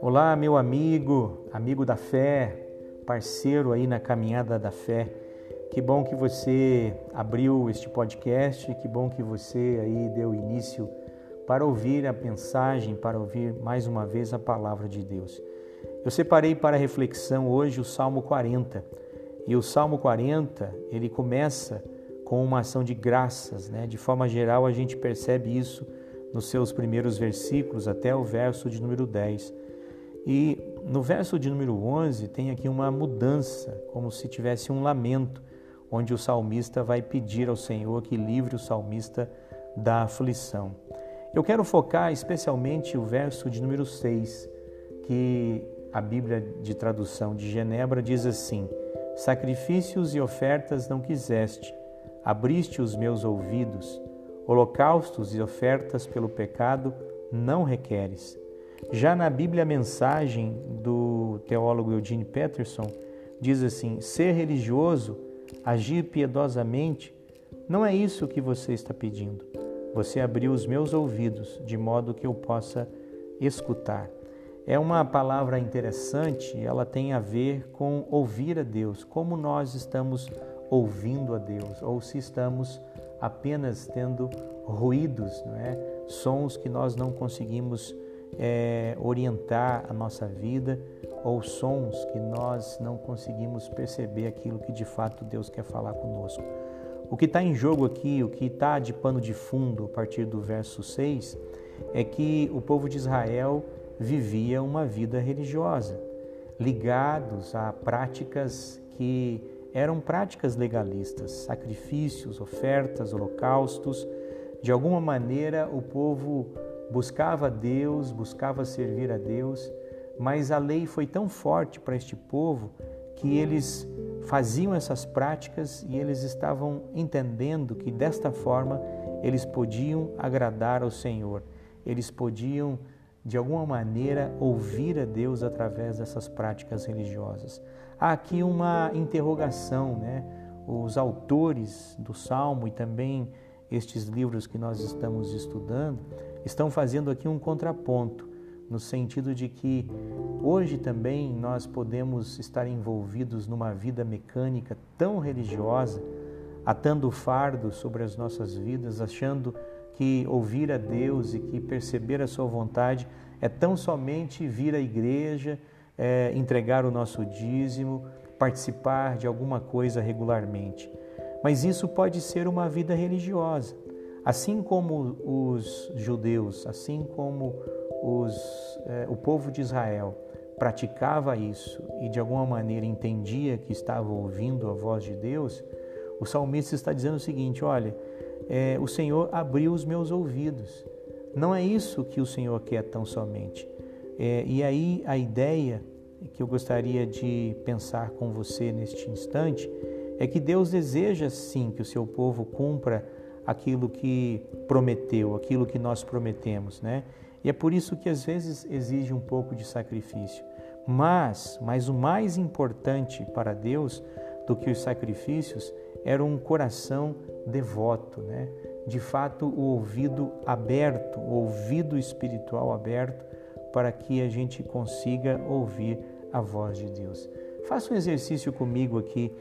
Olá, meu amigo, amigo da fé, parceiro aí na caminhada da fé. Que bom que você abriu este podcast, que bom que você aí deu início para ouvir a mensagem, para ouvir mais uma vez a palavra de Deus. Eu separei para reflexão hoje o Salmo 40. E o Salmo 40, ele começa com uma ação de graças, né? De forma geral, a gente percebe isso nos seus primeiros versículos até o verso de número 10. E no verso de número 11 tem aqui uma mudança, como se tivesse um lamento, onde o salmista vai pedir ao Senhor que livre o salmista da aflição. Eu quero focar especialmente o verso de número 6, que a Bíblia de tradução de Genebra diz assim: Sacrifícios e ofertas não quiseste, abriste os meus ouvidos, holocaustos e ofertas pelo pecado não requeres. Já na Bíblia Mensagem do teólogo Eugene Peterson, diz assim: ser religioso, agir piedosamente, não é isso que você está pedindo. Você abriu os meus ouvidos de modo que eu possa escutar. É uma palavra interessante, ela tem a ver com ouvir a Deus, como nós estamos ouvindo a Deus, ou se estamos apenas tendo ruídos, não é? sons que nós não conseguimos é, orientar a nossa vida ou sons que nós não conseguimos perceber aquilo que de fato Deus quer falar conosco. O que está em jogo aqui, o que está de pano de fundo a partir do verso 6, é que o povo de Israel vivia uma vida religiosa, ligados a práticas que eram práticas legalistas, sacrifícios, ofertas, holocaustos. De alguma maneira, o povo buscava Deus, buscava servir a Deus, mas a lei foi tão forte para este povo que eles faziam essas práticas e eles estavam entendendo que desta forma eles podiam agradar ao Senhor, eles podiam de alguma maneira ouvir a Deus através dessas práticas religiosas. Há aqui uma interrogação, né? Os autores do Salmo e também estes livros que nós estamos estudando estão fazendo aqui um contraponto, no sentido de que hoje também nós podemos estar envolvidos numa vida mecânica tão religiosa, atando fardo sobre as nossas vidas, achando que ouvir a Deus e que perceber a Sua vontade é tão somente vir à igreja, é, entregar o nosso dízimo, participar de alguma coisa regularmente. Mas isso pode ser uma vida religiosa. Assim como os judeus, assim como os, eh, o povo de Israel praticava isso e de alguma maneira entendia que estava ouvindo a voz de Deus, o salmista está dizendo o seguinte: olha, eh, o Senhor abriu os meus ouvidos. Não é isso que o Senhor quer tão somente. Eh, e aí a ideia que eu gostaria de pensar com você neste instante é que Deus deseja sim que o seu povo cumpra aquilo que prometeu, aquilo que nós prometemos, né? E é por isso que às vezes exige um pouco de sacrifício. Mas, mas o mais importante para Deus do que os sacrifícios era um coração devoto, né? De fato, o ouvido aberto, o ouvido espiritual aberto, para que a gente consiga ouvir a voz de Deus. Faça um exercício comigo aqui.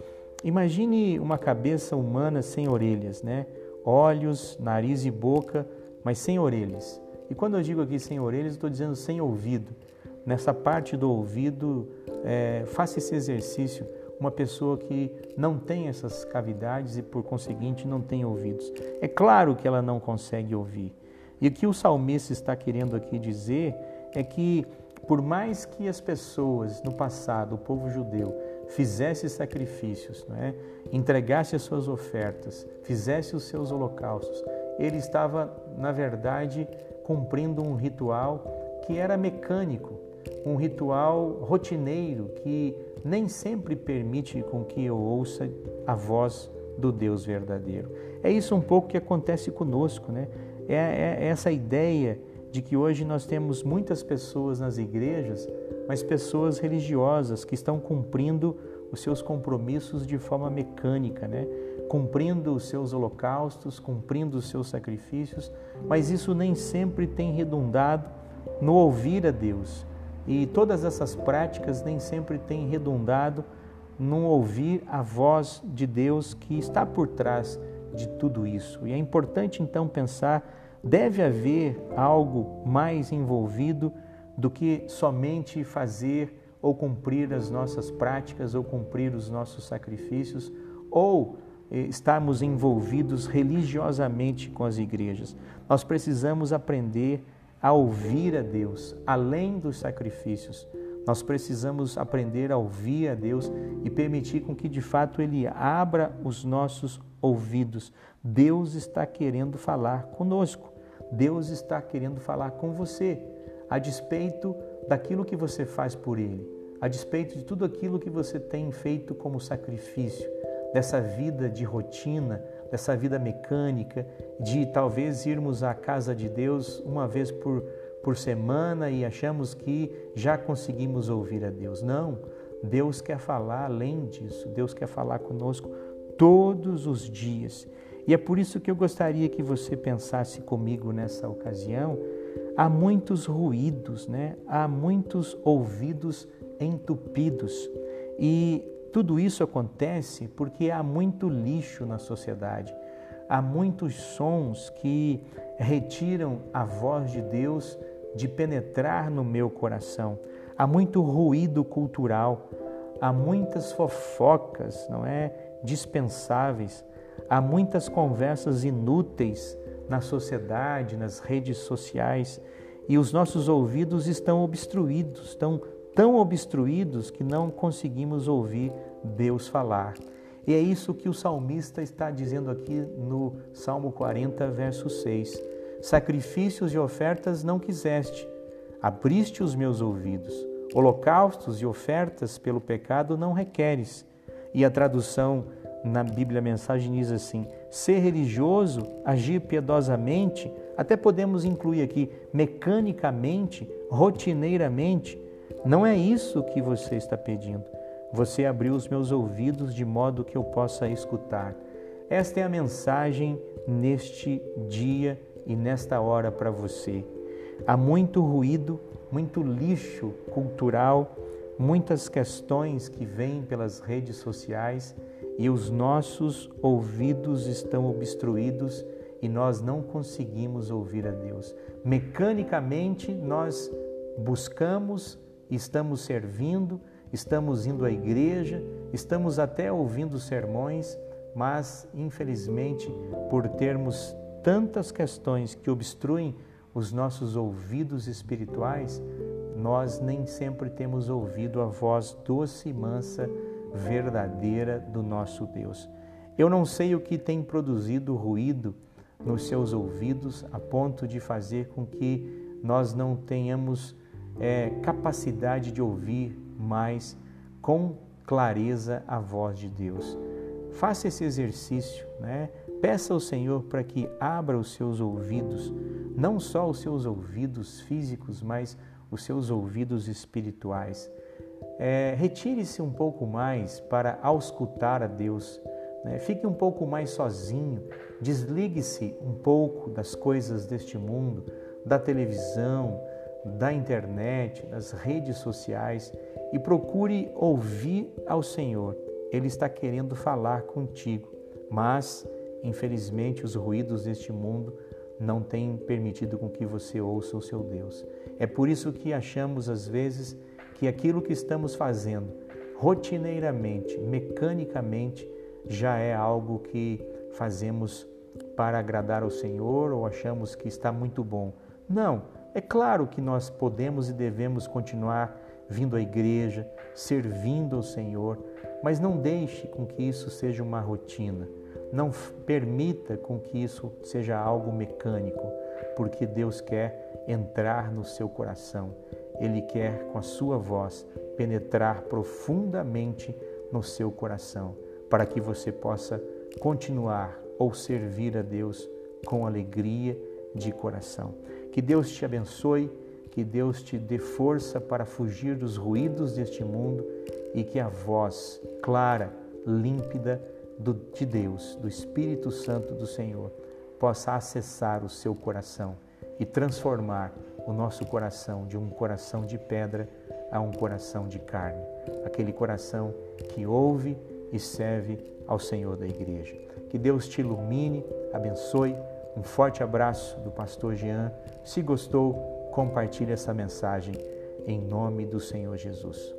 Imagine uma cabeça humana sem orelhas, né? olhos, nariz e boca, mas sem orelhas. E quando eu digo aqui sem orelhas, estou dizendo sem ouvido. Nessa parte do ouvido, é, faça esse exercício. Uma pessoa que não tem essas cavidades e, por conseguinte, não tem ouvidos. É claro que ela não consegue ouvir. E o que o salmista está querendo aqui dizer é que, por mais que as pessoas no passado, o povo judeu, fizesse sacrifícios, não é? entregasse as suas ofertas, fizesse os seus holocaustos, ele estava, na verdade, cumprindo um ritual que era mecânico, um ritual rotineiro que nem sempre permite com que eu ouça a voz do Deus verdadeiro. É isso um pouco que acontece conosco, né? É, é essa ideia de que hoje nós temos muitas pessoas nas igrejas mas pessoas religiosas que estão cumprindo os seus compromissos de forma mecânica, né? cumprindo os seus holocaustos, cumprindo os seus sacrifícios, mas isso nem sempre tem redundado no ouvir a Deus. E todas essas práticas nem sempre têm redundado no ouvir a voz de Deus que está por trás de tudo isso. E é importante então pensar: deve haver algo mais envolvido do que somente fazer ou cumprir as nossas práticas ou cumprir os nossos sacrifícios ou eh, estarmos envolvidos religiosamente com as igrejas. Nós precisamos aprender a ouvir a Deus além dos sacrifícios. Nós precisamos aprender a ouvir a Deus e permitir com que de fato Ele abra os nossos ouvidos. Deus está querendo falar conosco. Deus está querendo falar com você, a despeito daquilo que você faz por Ele, a despeito de tudo aquilo que você tem feito como sacrifício, dessa vida de rotina, dessa vida mecânica, de talvez irmos à casa de Deus uma vez por, por semana e achamos que já conseguimos ouvir a Deus. Não, Deus quer falar além disso, Deus quer falar conosco todos os dias. E é por isso que eu gostaria que você pensasse comigo nessa ocasião. Há muitos ruídos, né? há muitos ouvidos entupidos. E tudo isso acontece porque há muito lixo na sociedade. Há muitos sons que retiram a voz de Deus de penetrar no meu coração. Há muito ruído cultural, há muitas fofocas, não é, dispensáveis. Há muitas conversas inúteis na sociedade, nas redes sociais, e os nossos ouvidos estão obstruídos, estão tão obstruídos que não conseguimos ouvir Deus falar. E é isso que o salmista está dizendo aqui no Salmo 40, verso 6. Sacrifícios e ofertas não quiseste, abriste os meus ouvidos. Holocaustos e ofertas pelo pecado não requeres. E a tradução na Bíblia a mensagem diz assim: ser religioso, agir piedosamente, até podemos incluir aqui mecanicamente, rotineiramente, não é isso que você está pedindo. Você abriu os meus ouvidos de modo que eu possa escutar. Esta é a mensagem neste dia e nesta hora para você. Há muito ruído, muito lixo cultural, muitas questões que vêm pelas redes sociais e os nossos ouvidos estão obstruídos e nós não conseguimos ouvir a Deus. Mecanicamente nós buscamos estamos servindo, estamos indo à igreja, estamos até ouvindo sermões, mas infelizmente, por termos tantas questões que obstruem os nossos ouvidos espirituais, nós nem sempre temos ouvido a voz doce e mansa, verdadeira do nosso Deus. Eu não sei o que tem produzido ruído nos seus ouvidos a ponto de fazer com que nós não tenhamos é, capacidade de ouvir mais com clareza a voz de Deus. Faça esse exercício, né? Peça ao Senhor para que abra os seus ouvidos, não só os seus ouvidos físicos, mas os seus ouvidos espirituais. É, Retire-se um pouco mais para auscultar a Deus. Né? Fique um pouco mais sozinho, desligue-se um pouco das coisas deste mundo, da televisão, da internet, das redes sociais e procure ouvir ao Senhor. Ele está querendo falar contigo, mas infelizmente os ruídos deste mundo não têm permitido com que você ouça o seu Deus. É por isso que achamos às vezes que aquilo que estamos fazendo rotineiramente, mecanicamente, já é algo que fazemos para agradar ao Senhor ou achamos que está muito bom. Não, é claro que nós podemos e devemos continuar vindo à igreja, servindo ao Senhor, mas não deixe com que isso seja uma rotina. Não permita com que isso seja algo mecânico, porque Deus quer entrar no seu coração. Ele quer, com a sua voz, penetrar profundamente no seu coração, para que você possa continuar ou servir a Deus com alegria de coração. Que Deus te abençoe, que Deus te dê força para fugir dos ruídos deste mundo e que a voz clara, límpida do, de Deus, do Espírito Santo do Senhor, possa acessar o seu coração e transformar o nosso coração de um coração de pedra a um coração de carne, aquele coração que ouve e serve ao Senhor da igreja. Que Deus te ilumine, abençoe. Um forte abraço do pastor Jean. Se gostou, compartilhe essa mensagem em nome do Senhor Jesus.